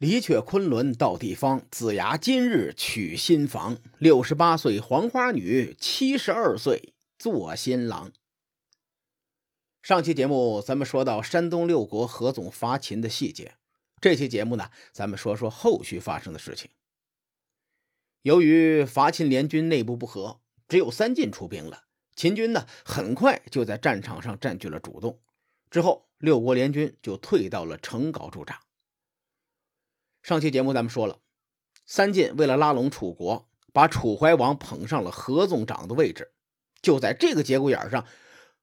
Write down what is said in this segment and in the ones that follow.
离却昆仑到地方，子牙今日娶新房。六十八岁黄花女，七十二岁做新郎。上期节目咱们说到山东六国何总伐秦的细节，这期节目呢，咱们说说后续发生的事情。由于伐秦联军内部不和，只有三晋出兵了。秦军呢，很快就在战场上占据了主动。之后，六国联军就退到了成皋驻扎。上期节目咱们说了，三晋为了拉拢楚国，把楚怀王捧上了合纵长的位置。就在这个节骨眼上，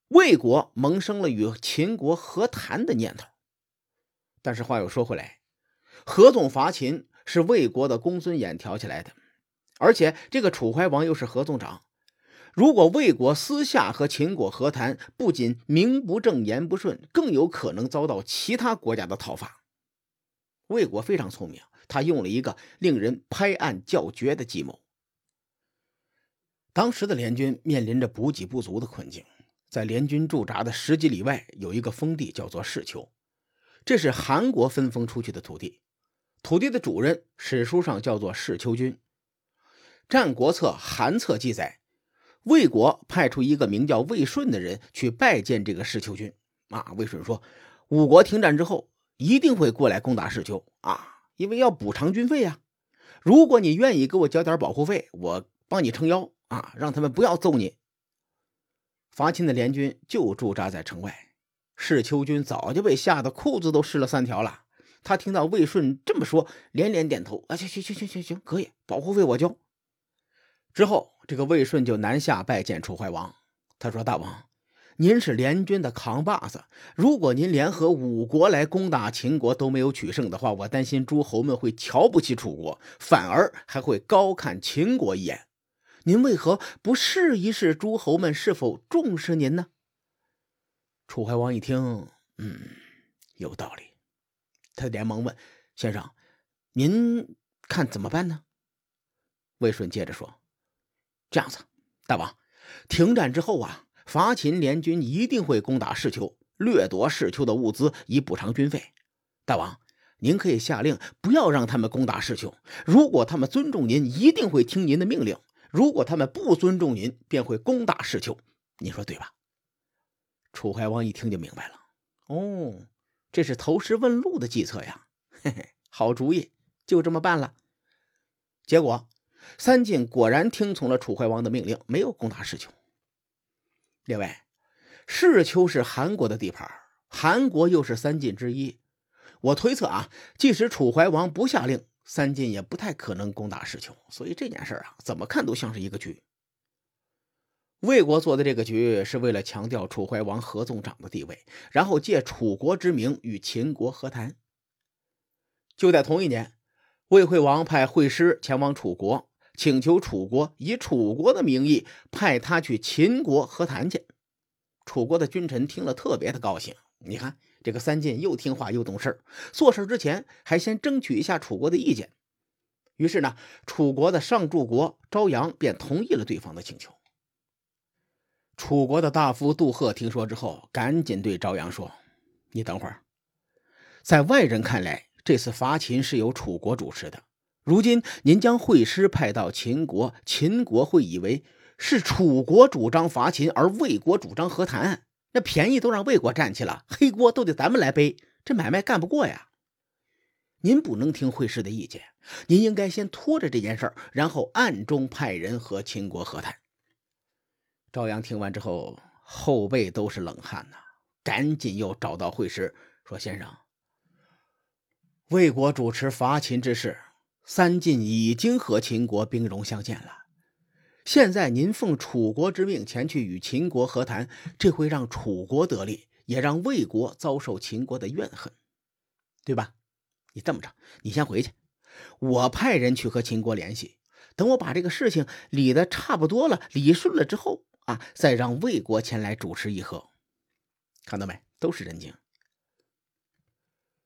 魏国萌生了与秦国和谈的念头。但是话又说回来，合纵伐秦是魏国的公孙衍挑起来的，而且这个楚怀王又是合纵长。如果魏国私下和秦国和谈，不仅名不正言不顺，更有可能遭到其他国家的讨伐。魏国非常聪明，他用了一个令人拍案叫绝的计谋。当时的联军面临着补给不足的困境，在联军驻扎的十几里外有一个封地，叫做世丘，这是韩国分封出去的土地，土地的主人史书上叫做世丘君。《战国策·韩策》记载。魏国派出一个名叫魏顺的人去拜见这个世丘君啊。魏顺说：“五国停战之后，一定会过来攻打世丘啊，因为要补偿军费呀。如果你愿意给我交点保护费，我帮你撑腰啊，让他们不要揍你。”伐秦的联军就驻扎在城外，世丘军早就被吓得裤子都湿了三条了。他听到魏顺这么说，连连点头：“啊，行行行行行行，可以，保护费我交。”之后。这个魏顺就南下拜见楚怀王。他说：“大王，您是联军的扛把子，如果您联合五国来攻打秦国都没有取胜的话，我担心诸侯们会瞧不起楚国，反而还会高看秦国一眼。您为何不试一试诸侯们是否重视您呢？”楚怀王一听，嗯，有道理。他连忙问：“先生，您看怎么办呢？”魏顺接着说。这样子，大王，停战之后啊，伐秦联军一定会攻打世丘，掠夺世丘的物资以补偿军费。大王，您可以下令不要让他们攻打世丘。如果他们尊重您，一定会听您的命令；如果他们不尊重您，便会攻打世丘。你说对吧？楚怀王一听就明白了，哦，这是投石问路的计策呀！嘿嘿，好主意，就这么办了。结果。三晋果然听从了楚怀王的命令，没有攻打世丘。另外，世丘是韩国的地盘，韩国又是三晋之一。我推测啊，即使楚怀王不下令，三晋也不太可能攻打世丘。所以这件事啊，怎么看都像是一个局。魏国做的这个局是为了强调楚怀王合纵长的地位，然后借楚国之名与秦国和谈。就在同一年，魏惠王派惠师前往楚国。请求楚国以楚国的名义派他去秦国和谈去。楚国的君臣听了特别的高兴。你看，这个三晋又听话又懂事做事之前还先争取一下楚国的意见。于是呢，楚国的上柱国昭阳便同意了对方的请求。楚国的大夫杜赫听说之后，赶紧对昭阳说：“你等会儿，在外人看来，这次伐秦是由楚国主持的。”如今您将会师派到秦国，秦国会以为是楚国主张伐秦，而魏国主张和谈，那便宜都让魏国占去了，黑锅都得咱们来背，这买卖干不过呀！您不能听会师的意见，您应该先拖着这件事儿，然后暗中派人和秦国和谈。赵阳听完之后，后背都是冷汗呐，赶紧又找到会师说：“先生，魏国主持伐秦之事。”三晋已经和秦国兵戎相见了，现在您奉楚国之命前去与秦国和谈，这会让楚国得利，也让魏国遭受秦国的怨恨，对吧？你这么着，你先回去，我派人去和秦国联系，等我把这个事情理得差不多了、理顺了之后啊，再让魏国前来主持议和。看到没？都是人精。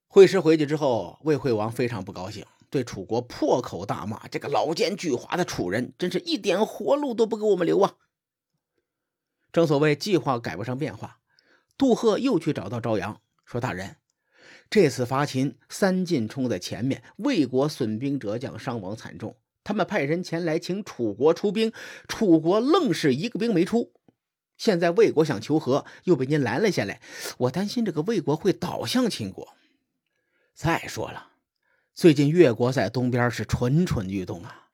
惠师回去之后，魏惠王非常不高兴。对楚国破口大骂：“这个老奸巨猾的楚人，真是一点活路都不给我们留啊！”正所谓计划赶不上变化，杜赫又去找到朝阳，说：“大人，这次伐秦，三晋冲在前面，魏国损兵折将，伤亡惨重。他们派人前来请楚国出兵，楚国愣是一个兵没出。现在魏国想求和，又被您拦了下来，我担心这个魏国会倒向秦国。再说了，最近越国在东边是蠢蠢欲动啊。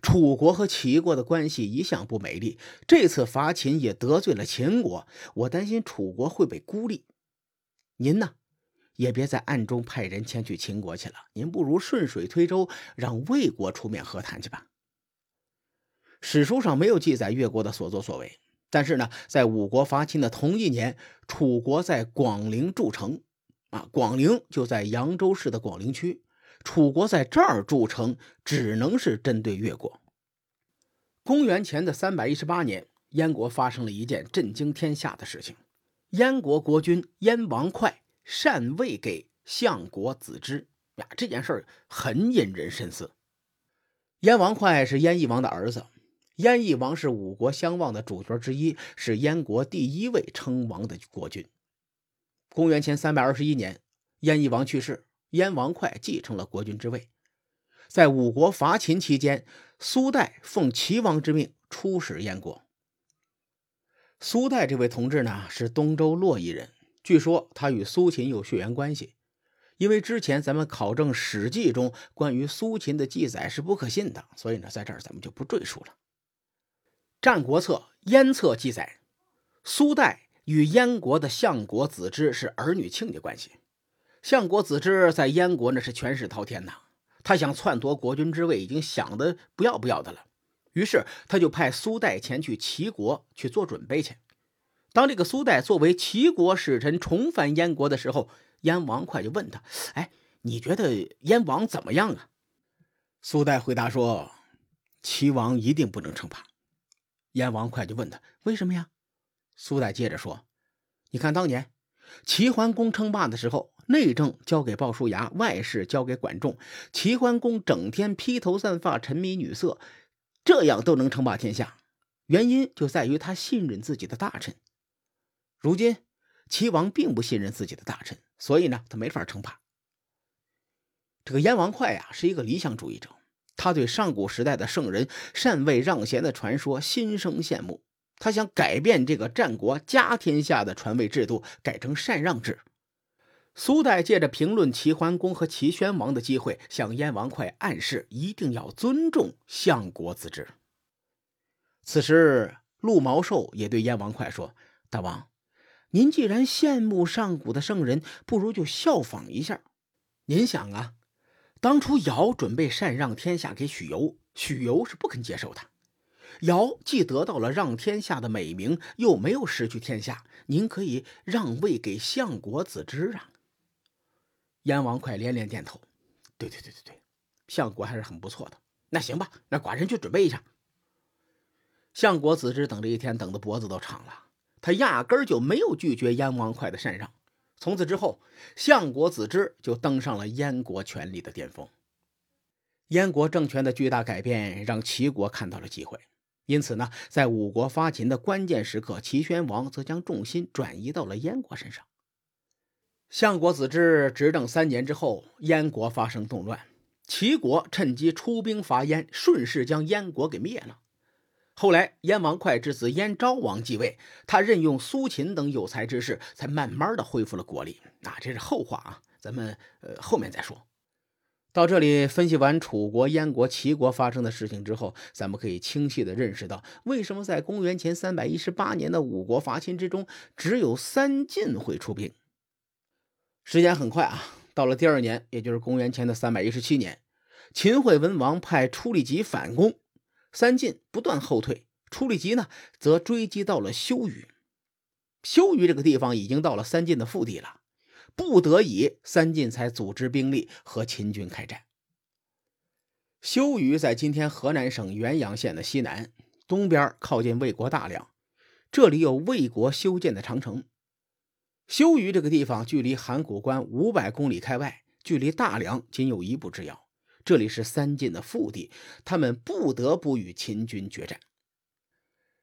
楚国和齐国的关系一向不美丽，这次伐秦也得罪了秦国，我担心楚国会被孤立。您呢，也别在暗中派人前去秦国去了，您不如顺水推舟，让魏国出面和谈去吧。史书上没有记载越国的所作所为。但是呢，在五国伐秦的同一年，楚国在广陵筑城，啊，广陵就在扬州市的广陵区。楚国在这儿筑城，只能是针对越国。公元前的三百一十八年，燕国发生了一件震惊天下的事情：燕国国君燕王哙禅位给相国子之呀。这件事很引人深思。燕王哙是燕翼王的儿子。燕翼王是五国相望的主角之一，是燕国第一位称王的国君。公元前三百二十一年，燕翼王去世，燕王哙继承了国君之位。在五国伐秦期间，苏代奉齐王之命出使燕国。苏代这位同志呢，是东周洛邑人，据说他与苏秦有血缘关系。因为之前咱们考证《史记》中关于苏秦的记载是不可信的，所以呢，在这儿咱们就不赘述了。《战国策·燕策》记载，苏代与燕国的相国子之是儿女亲家关系。相国子之在燕国那是权势滔天呐，他想篡夺国君之位，已经想的不要不要的了。于是他就派苏代前去齐国去做准备去。当这个苏代作为齐国使臣重返燕国的时候，燕王哙就问他：“哎，你觉得燕王怎么样啊？”苏代回答说：“齐王一定不能称霸。”燕王哙就问他：“为什么呀？”苏代接着说：“你看当年齐桓公称霸的时候，内政交给鲍叔牙，外事交给管仲。齐桓公整天披头散发，沉迷女色，这样都能称霸天下，原因就在于他信任自己的大臣。如今齐王并不信任自己的大臣，所以呢，他没法称霸。这个燕王哙呀，是一个理想主义者。”他对上古时代的圣人禅位让贤的传说心生羡慕，他想改变这个战国家天下的传位制度，改成禅让制。苏代借着评论齐桓公和齐宣王的机会，向燕王哙暗示一定要尊重相国子之。此时，陆毛寿也对燕王哙说：“大王，您既然羡慕上古的圣人，不如就效仿一下。您想啊。”当初尧准备禅让天下给许由，许由是不肯接受的。尧既得到了让天下的美名，又没有失去天下，您可以让位给相国子之啊。燕王哙连连点头，对对对对对，相国还是很不错的。那行吧，那寡人去准备一下。相国子之等这一天等的脖子都长了，他压根儿就没有拒绝燕王哙的禅让。从此之后，相国子之就登上了燕国权力的巅峰。燕国政权的巨大改变让齐国看到了机会，因此呢，在五国发秦的关键时刻，齐宣王则将重心转移到了燕国身上。相国子之执政三年之后，燕国发生动乱，齐国趁机出兵伐燕，顺势将燕国给灭了。后来，燕王哙之子燕昭王继位，他任用苏秦等有才之士，才慢慢的恢复了国力。啊，这是后话啊，咱们呃后面再说。到这里分析完楚国、燕国、齐国发生的事情之后，咱们可以清晰的认识到，为什么在公元前三百一十八年的五国伐秦之中，只有三晋会出兵。时间很快啊，到了第二年，也就是公元前的三百一十七年，秦惠文王派出力吉反攻。三晋不断后退，出力吉呢则追击到了修鱼。修鱼这个地方已经到了三晋的腹地了，不得已，三晋才组织兵力和秦军开战。修鱼在今天河南省原阳县的西南，东边靠近魏国大梁，这里有魏国修建的长城。修鱼这个地方距离函谷关五百公里开外，距离大梁仅有一步之遥。这里是三晋的腹地，他们不得不与秦军决战。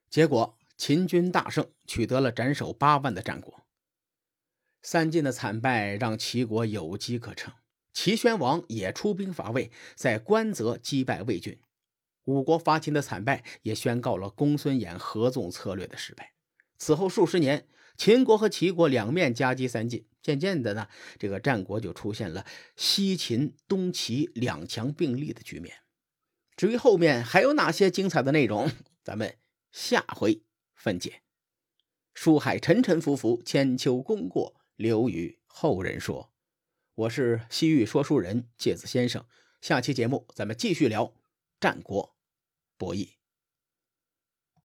结果秦军大胜，取得了斩首八万的战果。三晋的惨败让齐国有机可乘，齐宣王也出兵伐魏，在关泽击败魏军。五国伐秦的惨败也宣告了公孙衍合纵策略的失败。此后数十年，秦国和齐国两面夹击三晋，渐渐的呢，这个战国就出现了西秦、东齐两强并立的局面。至于后面还有哪些精彩的内容，咱们下回分解。书海沉沉浮浮，千秋功过留与后人说。我是西域说书人介子先生，下期节目咱们继续聊战国博弈。